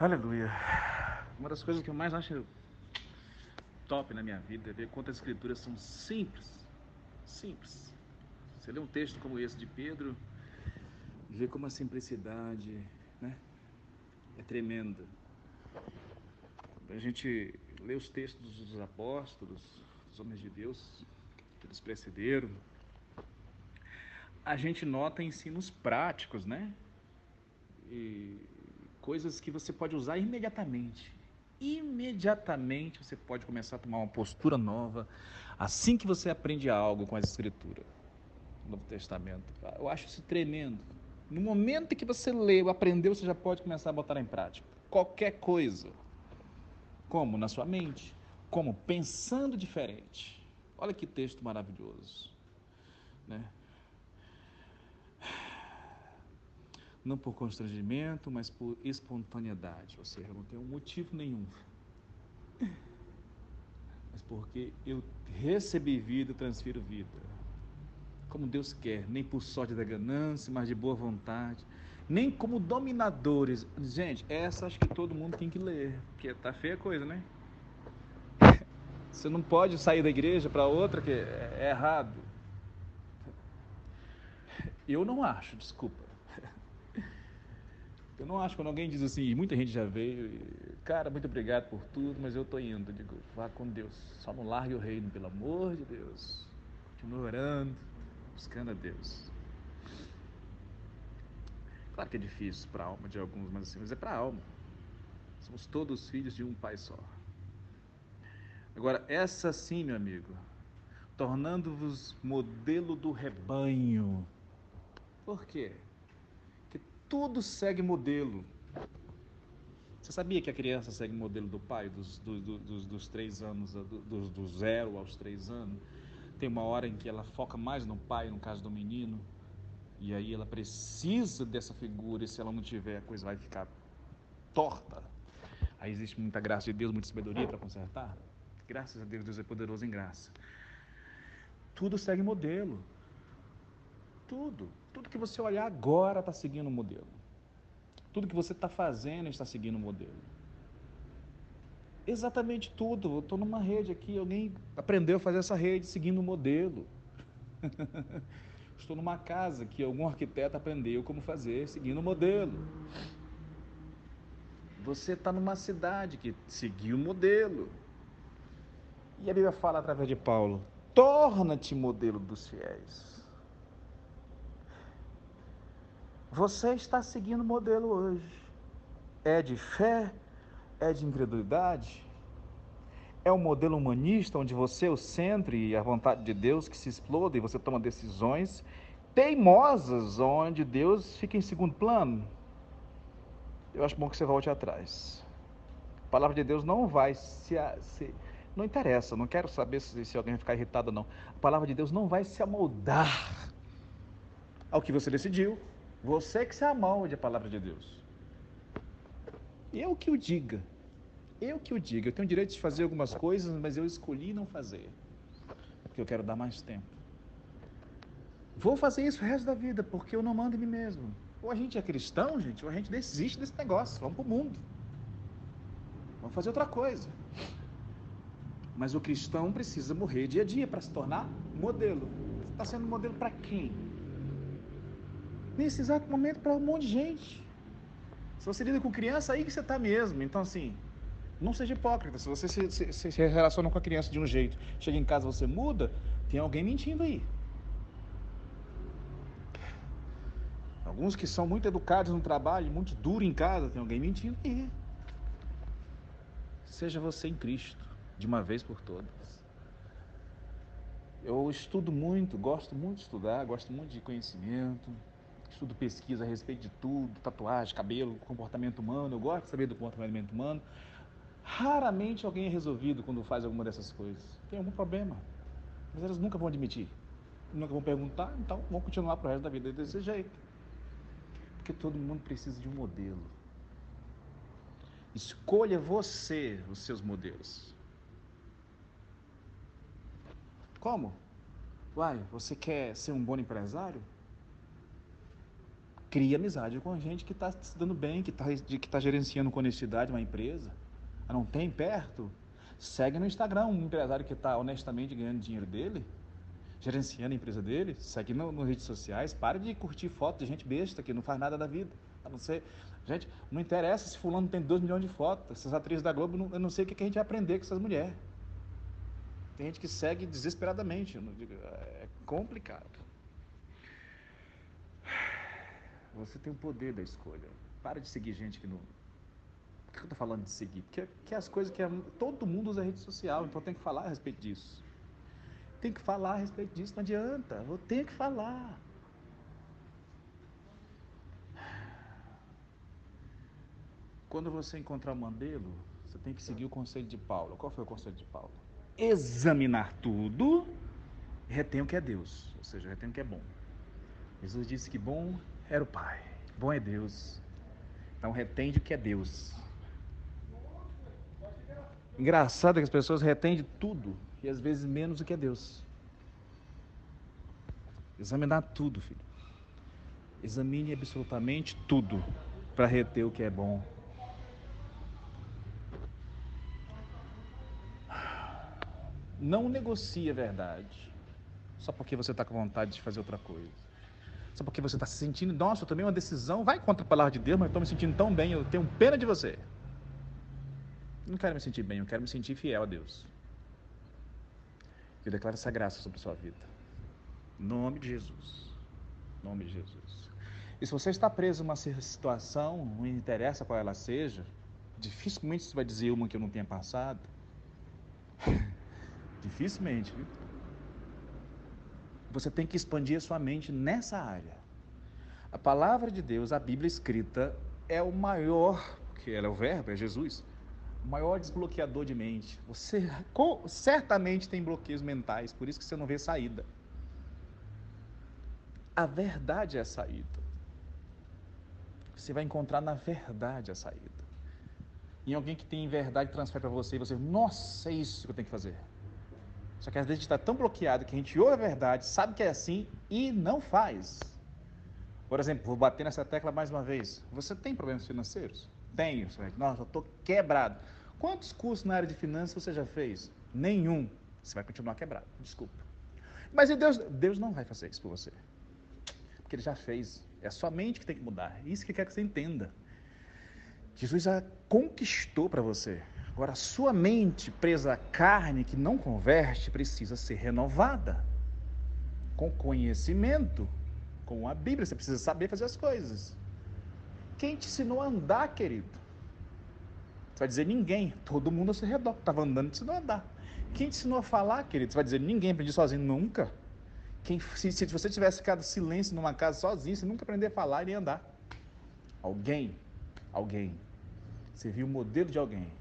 Aleluia. Uma das coisas que eu mais acho top na minha vida é ver quantas escrituras são simples. Simples. Você lê um texto como esse de Pedro e vê como a simplicidade né, é tremenda. A gente lê os textos dos apóstolos, dos homens de Deus, que eles precederam, a gente nota ensinos práticos, né? E coisas que você pode usar imediatamente. Imediatamente você pode começar a tomar uma postura nova assim que você aprende algo com a Escritura, no Novo Testamento. Eu acho isso tremendo. No momento que você leu, aprendeu, você já pode começar a botar em prática. Qualquer coisa. Como? Na sua mente. Como? Pensando diferente. Olha que texto maravilhoso. Né? Não por constrangimento, mas por espontaneidade. Ou seja, não tenho motivo nenhum. Mas porque eu recebi vida, transfiro vida. Como Deus quer, nem por sorte da ganância, mas de boa vontade. Nem como dominadores. Gente, essa acho que todo mundo tem que ler, porque tá feia a coisa, né? Você não pode sair da igreja para outra que é errado. Eu não acho, desculpa. Eu não acho quando alguém diz assim, muita gente já veio, cara, muito obrigado por tudo, mas eu estou indo. Eu digo, vá com Deus, só não largue o reino, pelo amor de Deus. Continue orando, buscando a Deus. Claro que é difícil para a alma de alguns, mas assim, mas é para a alma. Somos todos filhos de um pai só. Agora, essa sim, meu amigo, tornando-vos modelo do rebanho. Por quê? Tudo segue modelo. Você sabia que a criança segue modelo do pai, dos, do, do, dos, dos, três anos, do, do, zero aos três anos? Tem uma hora em que ela foca mais no pai, no caso do menino, e aí ela precisa dessa figura, e se ela não tiver, a coisa vai ficar torta. Aí existe muita graça de Deus, muita sabedoria para consertar. Graças a Deus, Deus é poderoso em graça. Tudo segue modelo. Tudo. Tudo que você olhar agora está seguindo o modelo. Tudo que você está fazendo está seguindo o modelo. Exatamente tudo. Eu estou numa rede aqui, alguém aprendeu a fazer essa rede seguindo o modelo. Estou numa casa que algum arquiteto aprendeu como fazer seguindo o modelo. Você está numa cidade que seguiu o modelo. E a Bíblia fala através de Paulo: torna-te modelo dos fiéis. Você está seguindo o modelo hoje. É de fé? É de incredulidade? É um modelo humanista onde você é o centro e a vontade de Deus que se exploda e você toma decisões teimosas onde Deus fica em segundo plano? Eu acho bom que você volte atrás. A palavra de Deus não vai se, se não interessa, não quero saber se, se alguém vai ficar irritado ou não. A palavra de Deus não vai se amoldar ao que você decidiu, você que se amolde a palavra de Deus. Eu que o diga. Eu que o diga. Eu tenho o direito de fazer algumas coisas, mas eu escolhi não fazer. Porque eu quero dar mais tempo. Vou fazer isso o resto da vida, porque eu não mando em mim mesmo. Ou a gente é cristão, gente, ou a gente desiste desse negócio. Vamos para o mundo. Vamos fazer outra coisa. Mas o cristão precisa morrer dia a dia para se tornar modelo. Você está sendo modelo para quem? Nesse exato momento para um monte de gente. Se você lida com criança, aí que você está mesmo. Então, assim, não seja hipócrita. Se você se, se, se, relaciona com a criança de um jeito, chega em casa você muda, tem alguém mentindo aí. Alguns que são muito educados no trabalho, muito duro em casa, tem alguém mentindo aí. Seja você em Cristo, de uma vez por todas. Eu estudo muito, gosto muito de estudar, gosto muito de conhecimento estudo pesquisa a respeito de tudo, tatuagem, cabelo, comportamento humano, eu gosto de saber do comportamento humano. Raramente alguém é resolvido quando faz alguma dessas coisas. Tem algum problema, mas elas nunca vão admitir. Nunca vão perguntar, então vão continuar para o resto da vida desse jeito. Porque todo mundo precisa de um modelo. Escolha você os seus modelos. Como? Uai, você quer ser um bom empresário? Cria amizade com gente que está se dando bem, que está que tá gerenciando com honestidade uma empresa. Ah, não tem perto? Segue no Instagram um empresário que está honestamente ganhando dinheiro dele, gerenciando a empresa dele. Segue no redes sociais. Pare de curtir foto de gente besta que não faz nada da vida. A não ser. Gente, não interessa se fulano tem 2 milhões de fotos. Essas atrizes da Globo, eu não sei o que a gente vai aprender com essas mulheres. Tem gente que segue desesperadamente. É complicado. Você tem o poder da escolha. Para de seguir gente que não. Por que eu estou falando de seguir? Porque, porque as coisas que é... todo mundo usa rede social, então tem que falar a respeito disso. Tem que falar a respeito disso, não adianta. Eu tenho que falar. Quando você encontrar o modelo, você tem que seguir o conselho de Paulo. Qual foi o conselho de Paulo? Examinar tudo, retém o que é Deus, ou seja, retém o que é bom. Jesus disse que bom era o Pai, bom é Deus. Então retende o que é Deus. Engraçado que as pessoas retêm de tudo e às vezes menos do que é Deus. Examinar tudo, filho. Examine absolutamente tudo para reter o que é bom. Não negocie a verdade só porque você está com vontade de fazer outra coisa. Só porque você está se sentindo, nossa, eu tomei uma decisão, vai contra a palavra de Deus, mas eu estou me sentindo tão bem, eu tenho pena de você. Não quero me sentir bem, eu quero me sentir fiel a Deus. Eu declaro essa graça sobre a sua vida. Nome de Jesus. Nome de Jesus. E se você está preso numa situação, não interessa qual ela seja, dificilmente você vai dizer uma que eu não tenha passado. dificilmente, viu? Você tem que expandir a sua mente nessa área. A palavra de Deus, a Bíblia escrita, é o maior, porque ela é o verbo, é Jesus, o maior desbloqueador de mente. Você certamente tem bloqueios mentais, por isso que você não vê saída. A verdade é a saída. Você vai encontrar na verdade a saída. Em alguém que tem verdade transfere para você e você, nossa, é isso que eu tenho que fazer. Só que às vezes a gente está tão bloqueado que a gente ouve a verdade, sabe que é assim e não faz. Por exemplo, vou bater nessa tecla mais uma vez. Você tem problemas financeiros? Tenho. Nossa, eu estou quebrado. Quantos cursos na área de finanças você já fez? Nenhum. Você vai continuar quebrado. Desculpa. Mas e Deus? Deus não vai fazer isso por você. Porque Ele já fez. É a sua mente que tem que mudar. É isso que quer que você entenda. Jesus já conquistou para você. Agora, sua mente presa à carne, que não converte, precisa ser renovada. Com conhecimento, com a Bíblia, você precisa saber fazer as coisas. Quem te ensinou a andar, querido? Você vai dizer ninguém. Todo mundo ao seu redor estava andando e te ensinou a andar. Quem te ensinou a falar, querido? Você vai dizer ninguém, aprendi sozinho nunca. Quem, se, se você tivesse ficado silêncio numa casa sozinho, você nunca aprender a falar e andar. Alguém, alguém. Você viu o modelo de alguém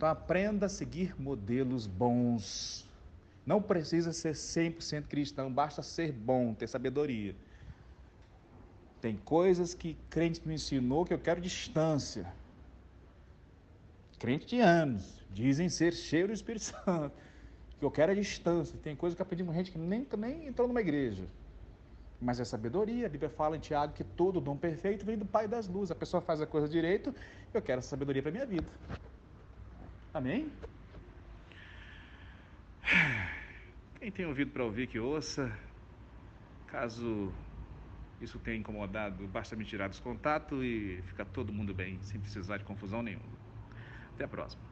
então aprenda a seguir modelos bons. Não precisa ser 100% cristão, basta ser bom, ter sabedoria. Tem coisas que crente me ensinou que eu quero distância. Crente de anos, dizem ser cheio do Espírito Santo. Que eu quero a distância. Tem coisas que aprendi com gente que nem, nem entrou numa igreja. Mas é sabedoria. A Bíblia fala em Tiago que todo dom perfeito vem do Pai das luzes. A pessoa faz a coisa direito, eu quero essa sabedoria para minha vida. Amém? Quem tem ouvido para ouvir, que ouça. Caso isso tenha incomodado, basta me tirar dos contatos e fica todo mundo bem, sem precisar de confusão nenhuma. Até a próxima.